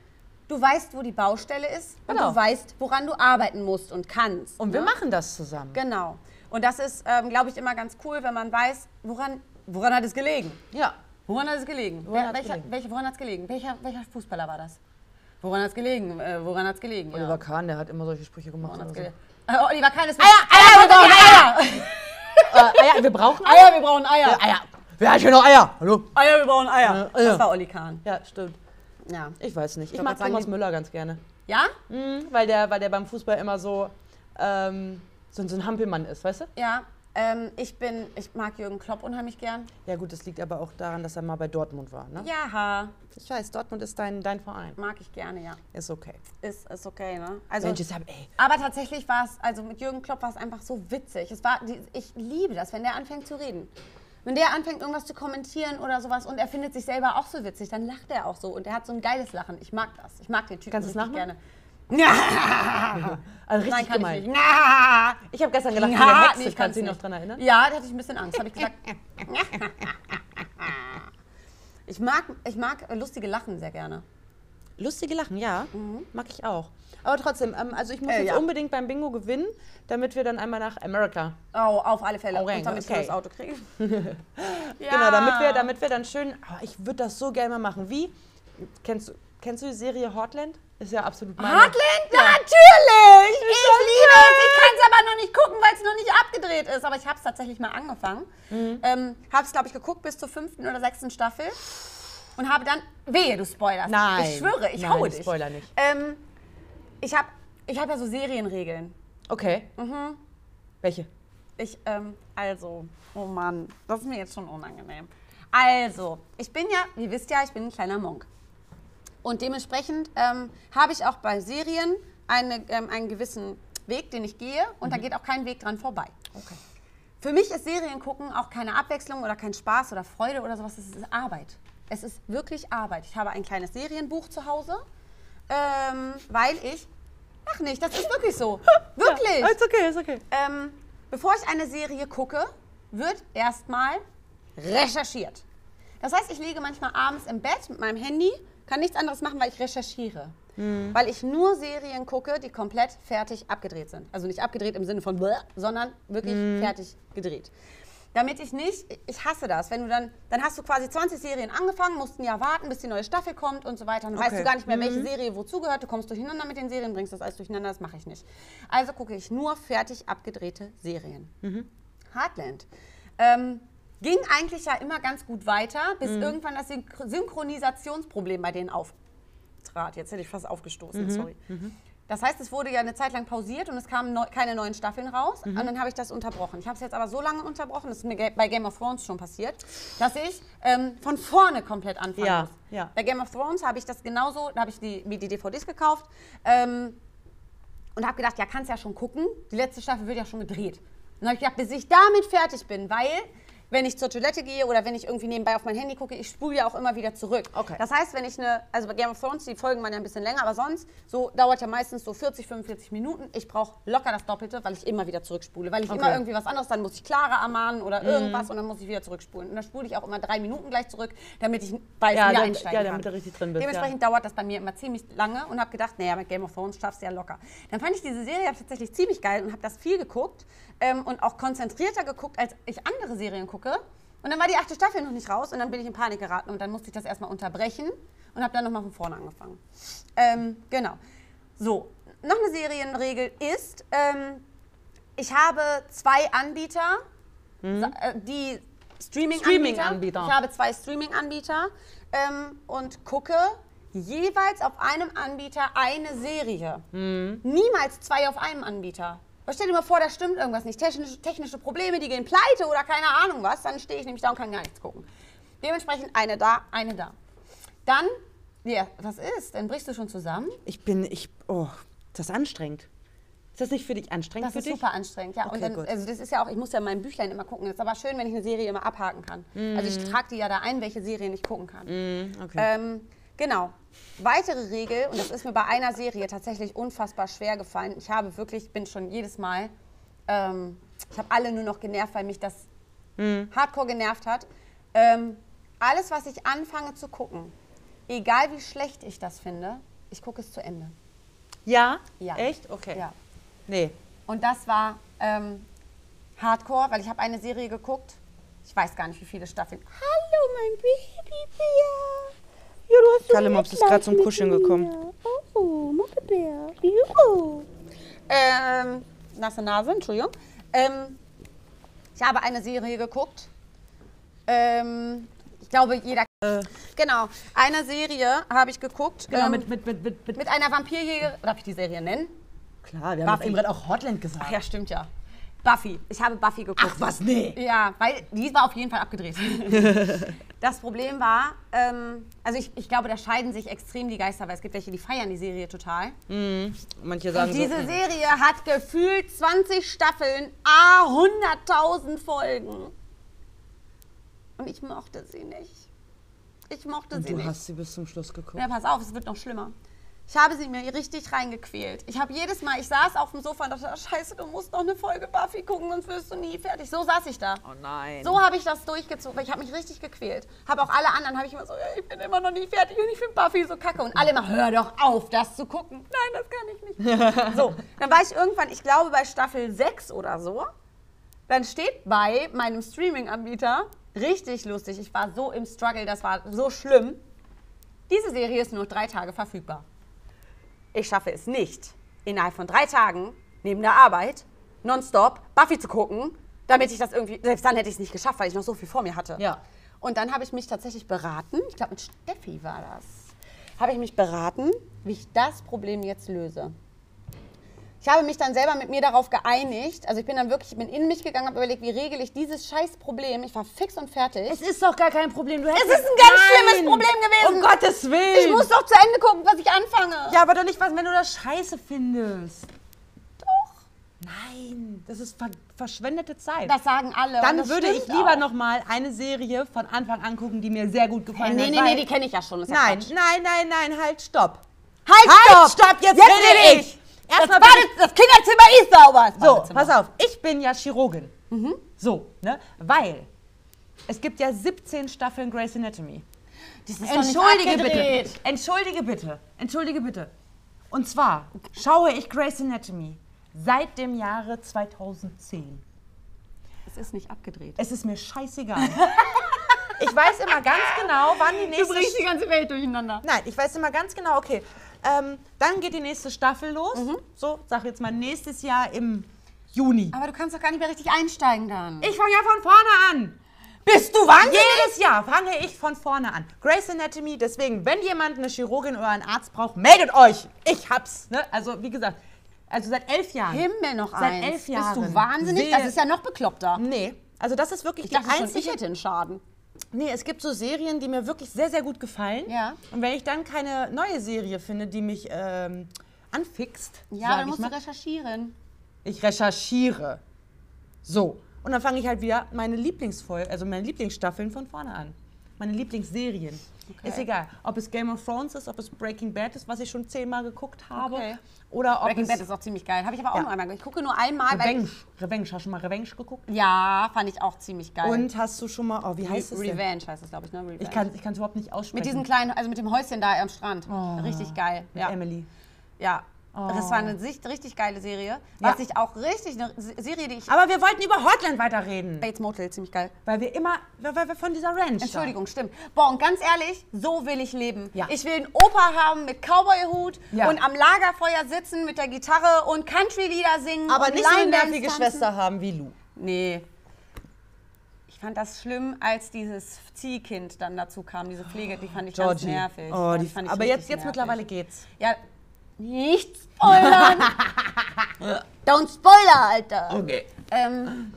du weißt, wo die Baustelle ist und Genau. du weißt, woran du arbeiten musst und kannst. Und wir ne? machen das zusammen. Genau. Und das ist, ähm, glaube ich, immer ganz cool, wenn man weiß, woran, woran hat es gelegen. Ja. Woran hat es gelegen? Woran hat's welcher, gelegen? Welche, woran hat es gelegen? Welcher, welcher Fußballer war das? Woran hat es gelegen? Äh, woran hat es gelegen? Oliver Kahn, der hat immer solche Sprüche gemacht. Woran hat's so. Äh, Oliver Kahn ist mit Eier, Eier, wir brauchen Eier! äh, Eier, wir brauchen Eier. Eier, wir brauchen Eier. Eier. Wer hat hier noch Eier? Hallo? Eier, wir brauchen Eier. Ja, Eier. Das war Olli Kahn. Ja, stimmt. Ja. Ich weiß nicht. Ich, wollte mag Thomas Müller ganz gerne. Ja? Mhm, weil, der, weil der beim Fußball immer so, ähm, so, so ein Hampelmann ist, weißt du? Ja. Ähm, ich bin, ich mag Jürgen Klopp unheimlich gern. Ja gut, das liegt aber auch daran, dass er mal bei Dortmund war. Ne? Ja, Ich weiß, Dortmund ist dein, dein Verein. mag ich gerne, ja. Ist okay. Ist, ist okay, ne? Also, Mensch, jetzt hab, ey, aber tatsächlich war es, also mit Jürgen Klopp war es einfach so witzig. Es war, die, ich liebe das, wenn der anfängt zu reden. wenn der anfängt, irgendwas zu kommentieren oder sowas und er findet sich selber auch so witzig, dann lacht er auch so und er hat so ein geiles Lachen. Ich mag das. Ich mag den Typen Kannst richtig gerne. Also richtig Nein, kann gemein. ich nicht. Ich habe gestern gelacht, Ja, Hexe. nee, ich Kannst kann's du dich noch dran erinnern? Ja, da hatte ich ein bisschen Angst. Habe ich gesagt. ich mag, ich mag lustige Lachen sehr gerne. Lustige Lachen, ja. Mag ich auch. Aber trotzdem, ähm, also ich muss Äh, jetzt ja. unbedingt beim Bingo gewinnen, damit wir dann einmal nach Amerika. Oh, auf alle Fälle. Orange, und damit okay. wir das Auto kriegen. ja. Genau, damit wir, damit wir dann schön. Oh, ich würde das so gerne mal machen. Wie? Kennst du, kennst du die Serie Heartland? Ist ja absolut meine. Heartland? Natürlich! Ich liebe es! Ich kann es aber noch nicht gucken, weil es noch nicht abgedreht ist. Aber ich habe es tatsächlich mal angefangen. Ähm, habe es, glaube ich, geguckt bis zur fünften oder sechsten Staffel. Und habe dann... Wehe, du spoilerst. Nein. Ich schwöre, ich Nein, haue ich dich. spoiler nicht. Ähm, ich habe ich hab ja so Serienregeln. Okay. Mhm. Welche? Ich, ähm, also, oh Mann, das ist mir jetzt schon unangenehm. Also, ich bin ja, ihr wisst ja, ich bin ein kleiner Monk. Und dementsprechend ähm, habe ich auch bei Serien eine, ähm, einen gewissen Weg, den ich gehe und da geht auch kein Weg dran vorbei. Okay. Für mich ist Seriengucken auch keine Abwechslung oder kein Spaß oder Freude oder sowas. Es ist Arbeit. Es ist wirklich Arbeit. Ich habe ein kleines Serienbuch zu Hause, ähm, weil ich. Ach nicht, das ist wirklich so. Wirklich. Ja, ist okay, ist okay. Ähm, bevor ich eine Serie gucke, wird erstmal recherchiert. Das heißt, ich liege manchmal abends im Bett mit meinem Handy, kann nichts anderes machen, weil ich recherchiere. Weil ich nur Serien gucke, die komplett fertig abgedreht sind. Also nicht abgedreht im Sinne von bläh, sondern wirklich fertig gedreht. Damit ich nicht, ich hasse das, wenn du dann, dann hast du quasi 20 Serien angefangen, musst ein Jahr warten, bis die neue Staffel kommt und so weiter. Dann weißt Okay. du gar nicht mehr, welche Serie wozu gehört. Du kommst durcheinander mit den Serien, bringst das alles durcheinander, das mache ich nicht. Also gucke ich nur fertig abgedrehte Serien. Heartland. Ähm, ging eigentlich ja immer ganz gut weiter, bis irgendwann das Synch- Synchronisationsproblem bei denen auftrat. Jetzt hätte ich fast aufgestoßen, sorry. Das heißt, es wurde ja eine Zeit lang pausiert und es kamen neu, keine neuen Staffeln raus. Und dann habe ich das unterbrochen. Ich habe es jetzt aber so lange unterbrochen, das ist mir bei Game of Thrones schon passiert, dass ich ähm, von vorne komplett anfangen Ja, muss. ja. Bei Game of Thrones habe ich das genauso, da habe ich die, mir die DVDs gekauft. Ähm, und habe gedacht, ja, kannst ja schon gucken. Die letzte Staffel wird ja schon gedreht. Und habe ich gedacht, bis ich damit fertig bin, weil wenn ich zur Toilette gehe oder wenn ich irgendwie nebenbei auf mein Handy gucke, ich spule ja auch immer wieder zurück. Okay. Das heißt, wenn ich eine, also bei Game of Thrones, die Folgen waren ja ein bisschen länger, aber sonst, so dauert ja meistens so 40, 45 Minuten. Ich brauche locker das Doppelte, weil ich immer wieder zurückspule. Weil ich immer Okay. irgendwie was anderes, dann muss ich Clara ermahnen oder irgendwas und dann muss ich wieder zurückspulen. Und dann spule ich auch immer drei Minuten gleich zurück, damit ich weiß, Ja, wieder einsteigen ja, kann. damit du richtig drin bist, ja. Dementsprechend dauert das bei mir immer ziemlich lange und habe gedacht, naja, mit Game of Thrones schaffst du ja locker. Dann fand ich diese Serie tatsächlich ziemlich geil und habe das viel geguckt ähm, und auch konzentrierter geguckt, als ich andere Serien gucke. Und dann war die achte Staffel noch nicht raus und dann bin ich in Panik geraten und dann musste ich das erstmal unterbrechen und habe dann nochmal von vorne angefangen. Ähm, genau. So, noch eine Serienregel ist, ähm, ich habe zwei Anbieter, äh, die Streaming-Anbieter. Streaming-Anbieter. Ich habe zwei Streaming-Anbieter ähm, und gucke jeweils auf einem Anbieter eine Serie. Niemals zwei auf einem Anbieter. Aber stell dir mal vor, da stimmt irgendwas nicht. Technische, technische Probleme, die gehen pleite oder keine Ahnung was. Dann stehe ich nämlich da und kann gar nichts gucken. Dementsprechend eine da, eine da. Dann, ja, was ist? Dann brichst du schon zusammen. Ich bin, ich, oh, ist das anstrengend? Ist das nicht für dich anstrengend Das für ist dich? super anstrengend, ja. Okay, und dann, gut. also das ist ja auch, ich muss ja in meinem Büchlein immer gucken. Das ist aber schön, wenn ich eine Serie immer abhaken kann. Also ich trage die ja da ein, welche Serien ich gucken kann. Mhm, okay. Ähm, genau. Weitere Regel, und das ist mir bei einer Serie tatsächlich unfassbar schwer gefallen. Ich habe wirklich, bin schon jedes Mal, ähm, ich habe alle nur noch genervt, weil mich das hardcore genervt hat. Ähm, alles, was ich anfange zu gucken, egal wie schlecht ich das finde, ich gucke es zu Ende. ja? Ja. Echt? Okay. Ja. Nee. Und das war ähm, Hardcore, weil ich habe eine Serie geguckt. Ich weiß gar nicht, wie viele Staffeln. Hallo, mein Babybär. Ja, du hast so Kalle Mops ist gerade zum Kuscheln gekommen. mir. Oh, Muppebär. Juhu. Ähm, nasse Nase, Entschuldigung. Ähm, ich habe eine Serie geguckt. Ähm, ich glaube, jeder. Genau, eine Serie habe ich geguckt. Genau, ähm, mit, mit, mit, mit, mit mit einer Vampirjägerin. Darf ich die Serie nennen? Klar, wir haben Buffy. eben gerade auch Hotland gesagt. Ach ja, stimmt ja. Buffy. Ich habe Buffy geguckt. Ach was, nee. Ja, weil die war auf jeden Fall abgedreht. das Problem war, ähm, also ich, ich glaube, da scheiden sich extrem die Geister, weil es gibt welche, die feiern die Serie total. Manche sagen Und diese so, mm. Serie hat gefühlt 20 Staffeln, a 100.000 Folgen. Und ich mochte sie nicht. Ich mochte Und sie du nicht. hast sie bis zum Schluss geguckt. Ja, pass auf, es wird noch schlimmer. Ich habe sie mir richtig reingequält. Ich habe jedes Mal, ich saß auf dem Sofa und dachte, "Ah, scheiße, du musst noch eine Folge Buffy gucken, sonst wirst du nie fertig. So saß ich da. Oh nein. So habe ich das durchgezogen, weil ich habe mich richtig gequält. Habe auch alle anderen, habe ich immer so, ja, ich bin immer noch nie fertig und ich finde Buffy so kacke. Und alle immer, hör doch auf, das zu gucken. Nein, das kann ich nicht. so, dann war ich irgendwann, ich glaube bei Staffel 6 oder so, dann steht bei meinem Streaming-Anbieter, richtig lustig, ich war so im Struggle, das war so schlimm, diese Serie ist nur drei Tage verfügbar. Ich schaffe es nicht, innerhalb von drei Tagen, neben der Arbeit, nonstop Buffy zu gucken, damit ich das irgendwie, selbst dann hätte ich es nicht geschafft, weil ich noch so viel vor mir hatte. Ja. Und dann habe ich mich tatsächlich beraten, ich glaube mit Steffi war das, habe ich mich beraten, wie ich das Problem jetzt löse. Ich habe mich dann selber mit mir darauf geeinigt, also ich bin dann wirklich, ich bin in mich gegangen, habe überlegt, wie regel ich dieses scheiß Problem. Ich war fix und fertig. Es ist doch gar kein Problem. Du Es ist ein ganz Nein. schlimmes Problem gewesen. Um Gottes Willen. ich muss doch zu Ende gucken, was ich anfange. Ja, aber doch nicht, was, wenn du das scheiße findest. doch. Nein, das ist ver verschwendete Zeit. Das sagen alle. Dann würde ich lieber auch. noch mal eine Serie von Anfang an gucken, die mir sehr gut gefallen Nee, hat. nee, weil- nee, die kenne ich ja schon. Nein, nein, nein, nein, halt, stopp. Halt, Halt, stopp! stopp, jetzt jetzt rede ich. ich! Erstmal das, Bade, das Kinderzimmer ist sauber. So, pass auf, ich bin ja Chirurgin. So, ne? Weil es gibt ja 17 Staffeln Grey's Anatomy. Entschuldige bitte. Entschuldige bitte. Entschuldige bitte. Und zwar schaue ich Grey's Anatomy seit dem Jahre 2010. Es ist nicht abgedreht. Es ist mir scheißegal. ich weiß immer ganz genau, wann die nächste die ganze Welt durcheinander. Nein, ich weiß immer ganz genau, okay. Ähm, dann geht die nächste Staffel los. So, sag jetzt mal nächstes Jahr im Juni. Aber du kannst doch gar nicht mehr richtig einsteigen dann. Ich fange ja von vorne an. Bist du wahnsinnig? Jedes Jahr fange ich von vorne an. Grey's Anatomy, deswegen, wenn jemand eine Chirurgin oder einen Arzt braucht, meldet euch. Ich hab's. Ne? Also, wie gesagt, also seit elf Jahren. Himmel noch Seit eins. elf Jahren. Bist du wahnsinnig? Das ist ja noch bekloppter. Nee, also das ist wirklich Ich die dachte schon, ich einzige... hätte einen Schaden. Nee, es gibt so Serien, die mir wirklich sehr, sehr gut gefallen. Ja. Und wenn ich dann keine neue Serie finde, die mich ähm, anfixt, Ja, dann ich musst mal, du recherchieren. ich recherchiere. So. Und dann fange ich halt wieder meine Lieblingsfolge, also meine Lieblingsstaffeln von vorne an. Meine Lieblingsserien. Okay. Ist egal, ob es Game of Thrones ist, ob es Breaking Bad ist, was ich schon zehnmal geguckt habe. Okay. Oder ob Breaking Bad ist auch ziemlich geil. Habe ich aber auch Ja. nur einmal geguckt. Ich gucke nur einmal. Revenge. Revenge. Hast du schon mal Revenge geguckt? Ja, fand ich auch ziemlich geil. Und hast du schon mal, oh, wie heißt es denn? Revenge heißt es, glaube ich, ne? Revenge. Ich kann es überhaupt nicht aussprechen. mit diesem kleinen, also mit dem Häuschen da am Strand. Oh. Richtig geil. Ja. Emily. ja. Das war eine Sicht, richtig geile Serie. Was Ja. ich auch richtig, eine Se- Serie, die ich... Aber wir wollten über Hotland weiterreden. Bates Motel, ziemlich geil. Weil wir immer, weil wir von dieser Ranch. da- Entschuldigung, stimmt. Boah, und ganz ehrlich, so will ich leben. Ja. Ich will einen Opa haben mit Cowboy-Hut Ja. und am Lagerfeuer sitzen mit der Gitarre und Country-Lieder singen. Aber nicht so eine nervige. Schwester haben wie Lou. Nee. Ich fand das schlimm, als dieses Ziehkind dann dazu kam, diese Pflege, die fand ich ganz Georgie. nervig. Oh, die, fand ich aber jetzt, jetzt nervig. mittlerweile geht's. Ja, nicht spoilern! Don't spoiler, Alter! Okay. Ähm,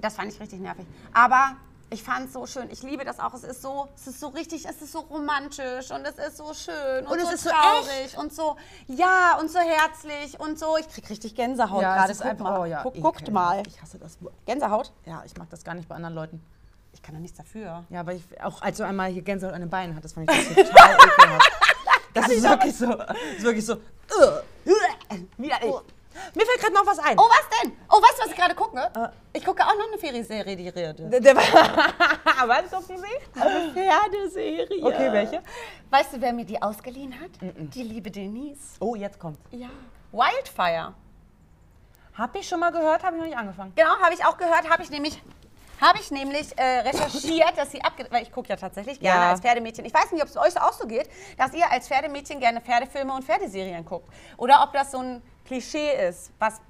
das fand ich richtig nervig. Aber ich fand es so schön. Ich liebe das auch. Es ist so, es ist so richtig, es ist so romantisch und es ist so schön und, Und es so ist so traurig und so, ja, und so herzlich und so. Ich krieg richtig Gänsehaut Ja, gerade. es ist Guck einfach, mal. oh ja, Guck, guckt mal. Ich hasse das. Gänsehaut? Ja, ich mag das gar nicht bei anderen Leuten. Ich kann da nichts dafür. Ja, aber ich, auch als du einmal hier Gänsehaut an den Beinen hattest, fand ich das total ekelhaft. Das ist wirklich so, ist wirklich so. Widerlich. mir fällt gerade noch was ein. Oh, was denn? Oh, weißt du, was ich gerade gucke? Ich gucke auch noch eine Ferieserie, die Rede. Was gucken Sie? Eine Pferdeserie. Okay, welche? Weißt du, wer mir die ausgeliehen hat? Die liebe Denise. Oh, jetzt kommt. Ja. Wildfire. Hab ich schon mal gehört, habe ich noch nicht angefangen. Genau, habe ich auch gehört, habe ich nämlich, habe ich nämlich äh, recherchiert, dass sie abge... Weil ich gucke ja tatsächlich gerne Ja. als Pferdemädchen. Ich weiß nicht, ob es euch auch so geht, dass ihr als Pferdemädchen gerne Pferdefilme und Pferdeserien guckt. Oder ob das so ein Klischee ist, was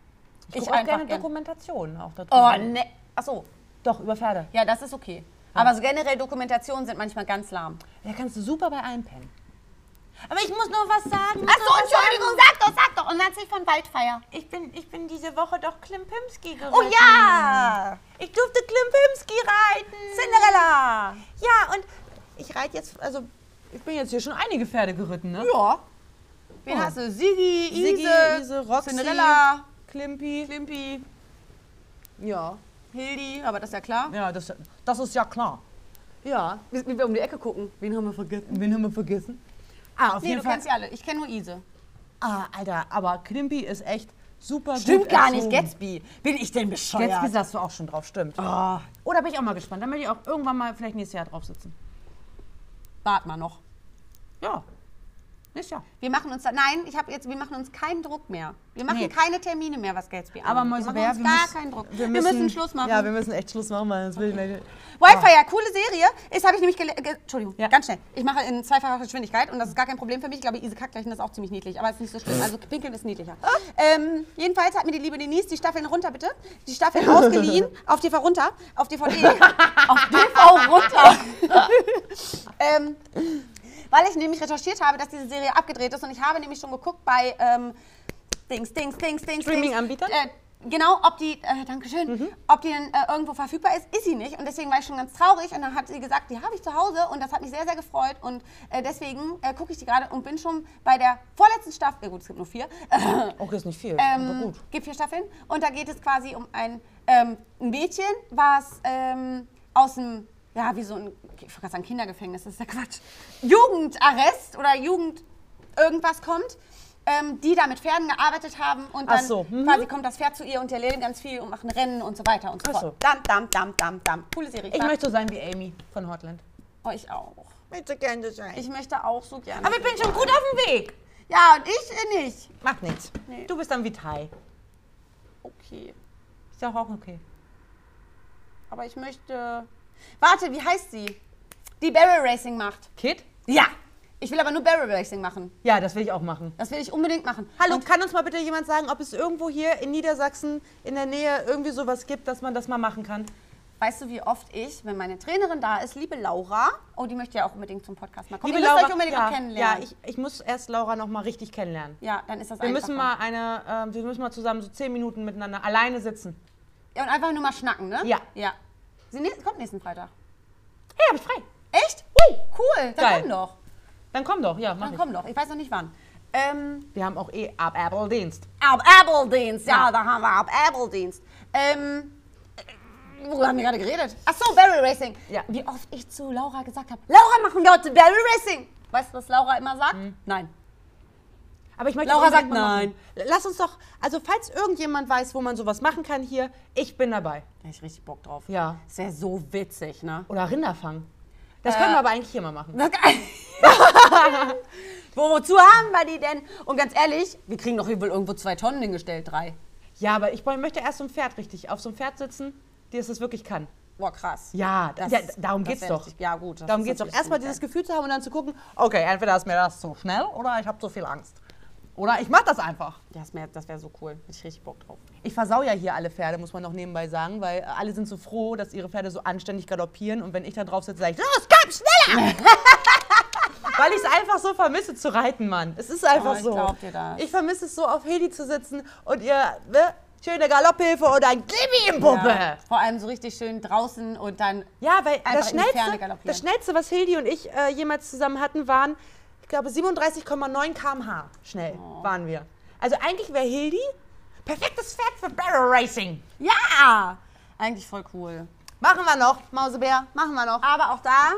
Ich, ich, auch gerne gern- Dokumentationen auch darüber. Oh, ne. Achso, Doch, über Pferde. ja, das ist okay. Aber so generell Dokumentationen sind manchmal ganz lahm. Da kannst du super bei einpennen. Aber ich muss noch was sagen. Achso, Entschuldigung, sag doch, sag doch. Und dann erzähl von Waldfeier. Ich bin, ich bin diese Woche doch Klimpimski geritten. Oh ja! Ich durfte Klimpimski reiten. Cinderella! Ja, und ich reite jetzt, also ich bin jetzt hier schon einige Pferde geritten, ne? Ja. Wen Oh. hast du? Sigi, Ise, Siggi, Ise, Roxy. Cinderella, Klimpi. Klimpi, Ja. Hildi, aber das ist ja klar. Ja, das, das ist ja klar. Ja. Wie, wie wir um die Ecke gucken. Wen haben wir vergessen? Wen haben wir vergessen? Ah, auf Nee, jeden du Fall. kennst sie alle. Ich kenne nur Ise. Ah, Alter, aber Klimpy ist echt super Stimmt gut gar nicht, erzogen. Gatsby. Bin ich denn bescheuert? Gatsby sagst du auch schon drauf, stimmt. Oh, Oh, da bin ich auch mal gespannt. Da möchte ich auch irgendwann mal vielleicht nächstes Jahr drauf sitzen. wart mal noch. Ja. Nächstes Jahr. Wir machen uns da, nein, ich habe jetzt, wir machen uns keinen Druck mehr. Wir machen Nee. keine Termine mehr, was Gatsby Aber angeht. Mäuse wir machen uns gar müssen, keinen Druck. Wir müssen, Schluss machen. Ja, wir müssen echt Schluss machen, ich nicht. Wildfire, coole Serie. Ist, habe ich nämlich Entschuldigung, Ja. ganz schnell. Ich mache in zweifacher Geschwindigkeit und das ist gar kein Problem für mich. Ich glaube, Ise das ist auch ziemlich niedlich, aber es ist nicht so schlimm. Also pinkeln ist niedlicher. Ähm, jedenfalls hat mir die liebe Denise die Staffeln runter, bitte. Die Staffeln ausgeliehen, auf TV runter, auf DVD, auf TV runter. ähm, weil ich nämlich recherchiert habe, dass diese Serie abgedreht ist und ich habe nämlich schon geguckt bei ähm, Dings, Dings, Dings, Dings. Streaming-Anbietern? Dings. Äh, genau, ob die, äh, Dankeschön, ob die denn äh, irgendwo verfügbar ist, ist sie nicht. Und deswegen war ich schon ganz traurig. Und dann hat sie gesagt, die habe ich zu Hause und das hat mich sehr, sehr gefreut. Und äh, deswegen äh, gucke ich die gerade und bin schon bei der vorletzten Staffel. Ja, gut, es gibt nur vier. Okay, ist nicht viel, aber Ähm, gut. gibt vier Staffeln. Und da geht es quasi um ein, ähm, ein Mädchen, was ähm, aus dem, ja, wie so ein, ich wollte sagen Kindergefängnis, das ist ja Quatsch, Jugendarrest oder Jugend irgendwas kommt. Ähm, die da mit Pferden gearbeitet haben und Ach dann so, mhm. quasi kommt das Pferd zu ihr und die erleben ganz viel und machen Rennen und so weiter und so Ach fort. so. Dam, dam, dam, dam, dam. Coole Serie. Ich mag möchte so sein wie Amy von Hotland. euch auch. Möchte gerne sein. Ich möchte auch so gerne. aber ich bin schon gut auf dem Weg. ja, und ich äh, nicht. Macht nichts. Nee. Du bist dann wie Tai. Okay. Ist ja auch okay. Aber ich möchte. Warte, wie heißt sie? Die Barrel Racing macht. Kid? Ja. Ich will aber nur Barrel Racing machen. Ja, das will ich auch machen. Das will ich unbedingt machen. Hallo, Und kann uns mal bitte jemand sagen, ob es irgendwo hier in Niedersachsen in der Nähe irgendwie sowas gibt, dass man das mal machen kann? weißt du, wie oft ich, wenn meine Trainerin da ist, liebe Laura, oh, die möchte ja auch unbedingt zum Podcast mal kommen. Liebe müsst Laura, euch unbedingt ja, auch kennenlernen. Ja, ich, ich muss erst Laura noch mal richtig kennenlernen. ja, dann ist das Wir einfacher. müssen mal eine, ähm, wir müssen mal zusammen so zehn Minuten miteinander alleine sitzen. Ja, und einfach nur mal schnacken, ne? Ja. Ja. Sie nä- kommt nächsten Freitag. Hey, hab ich frei. Echt? Uh, cool. Dann Geil. komm doch. Dann komm doch, ja, mach Dann ich. komm doch. Ich weiß noch nicht wann. Ähm, Wir haben auch eh ab Apple-Dienst. Ab Apple-Dienst, ja, da haben wir Ab Apple-Dienst. Ähm, äh, worüber haben wir gerade geredet? Ach so, Barrel Racing. Ja. Wie oft ich zu Laura gesagt habe, Laura, machen wir heute Barrel Racing. Weißt du, was Laura immer sagt? Nein. Aber ich möchte Laura sagt nein. machen. Lass uns doch, also falls irgendjemand weiß, wo man sowas machen kann hier, ich bin dabei. Da hätte ich richtig Bock drauf. Ja. Das wäre so witzig, ne? Oder Rinderfang. Das Äh. können wir aber eigentlich hier mal machen. Wo, wozu haben wir die denn? Und ganz ehrlich, wir kriegen doch hier wohl irgendwo zwei Tonnen hingestellt, drei. Ja, aber ich möchte erst so ein Pferd richtig, auf so einem Pferd sitzen, die es das wirklich kann. Boah, krass. Ja, Das- ja darum das geht's doch. richtig- ja, gut, Darum geht's doch. Erstmal dieses. Gefühl zu haben und dann zu gucken, okay, entweder ist mir das zu schnell oder ich habe zu viel Angst. Oder ich mach das einfach. Ja, das wäre wär so cool. Hätte ich richtig Bock drauf. Ich versau ja hier alle Pferde, muss man noch nebenbei sagen, weil äh, alle sind so froh, dass ihre Pferde so anständig galoppieren und wenn ich da drauf sitze, sage ich, los, komm, schneller! weil ich es einfach so vermisse zu reiten, Mann. Es ist einfach Oh, ich so. glaub dir das. Ich vermisse es so, auf Heli zu sitzen und ihr, ne, schöne Galopphilfe oder ein Klippi im Puppe. Ja, vor allem so richtig schön draußen und dann. Ja, weil das schnellste, das schnellste, was Hildi und ich äh, jemals zusammen hatten, waren, glaube, 37,9 km/h schnell Oh. waren wir. Also eigentlich wäre Hildi perfektes Pferd für Barrel Racing. Ja! Eigentlich voll cool. Machen wir noch, Mausebär, machen wir noch. Aber auch da,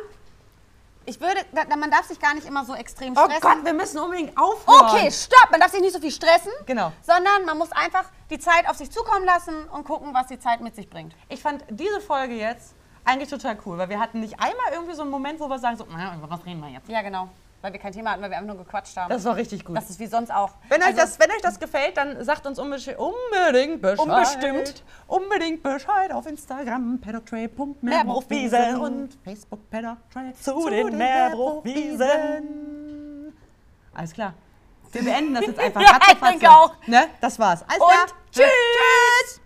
ich würde, da, man darf sich gar nicht immer so extrem Oh stressen. Gott, wir müssen unbedingt aufhören. Okay, stopp! Man darf sich nicht so viel stressen. Genau. Sondern man muss einfach die Zeit auf sich zukommen lassen und gucken, was die Zeit mit sich bringt. Ich fand diese Folge jetzt eigentlich total cool, weil wir hatten nicht einmal irgendwie so einen Moment, wo wir sagen so, naja, über was reden wir jetzt? Ja, genau. Weil wir kein Thema hatten, weil wir einfach nur gequatscht haben. Das war richtig gut. Das ist wie sonst auch. Wenn euch, Also, das, wenn euch das gefällt, dann sagt uns unbe unbedingt Bescheid. Unbestimmt. Unbedingt Bescheid auf Instagram, paddocktrail.meerbruchwiese Meerbruchwiesen. und Facebook paddocktrail Zu den Meerbruchwiesen. Alles klar. Wir beenden das jetzt einfach. Ja, ich denke auch. Ne? Das war's. Alles Und klar. tschüss. Tschüss.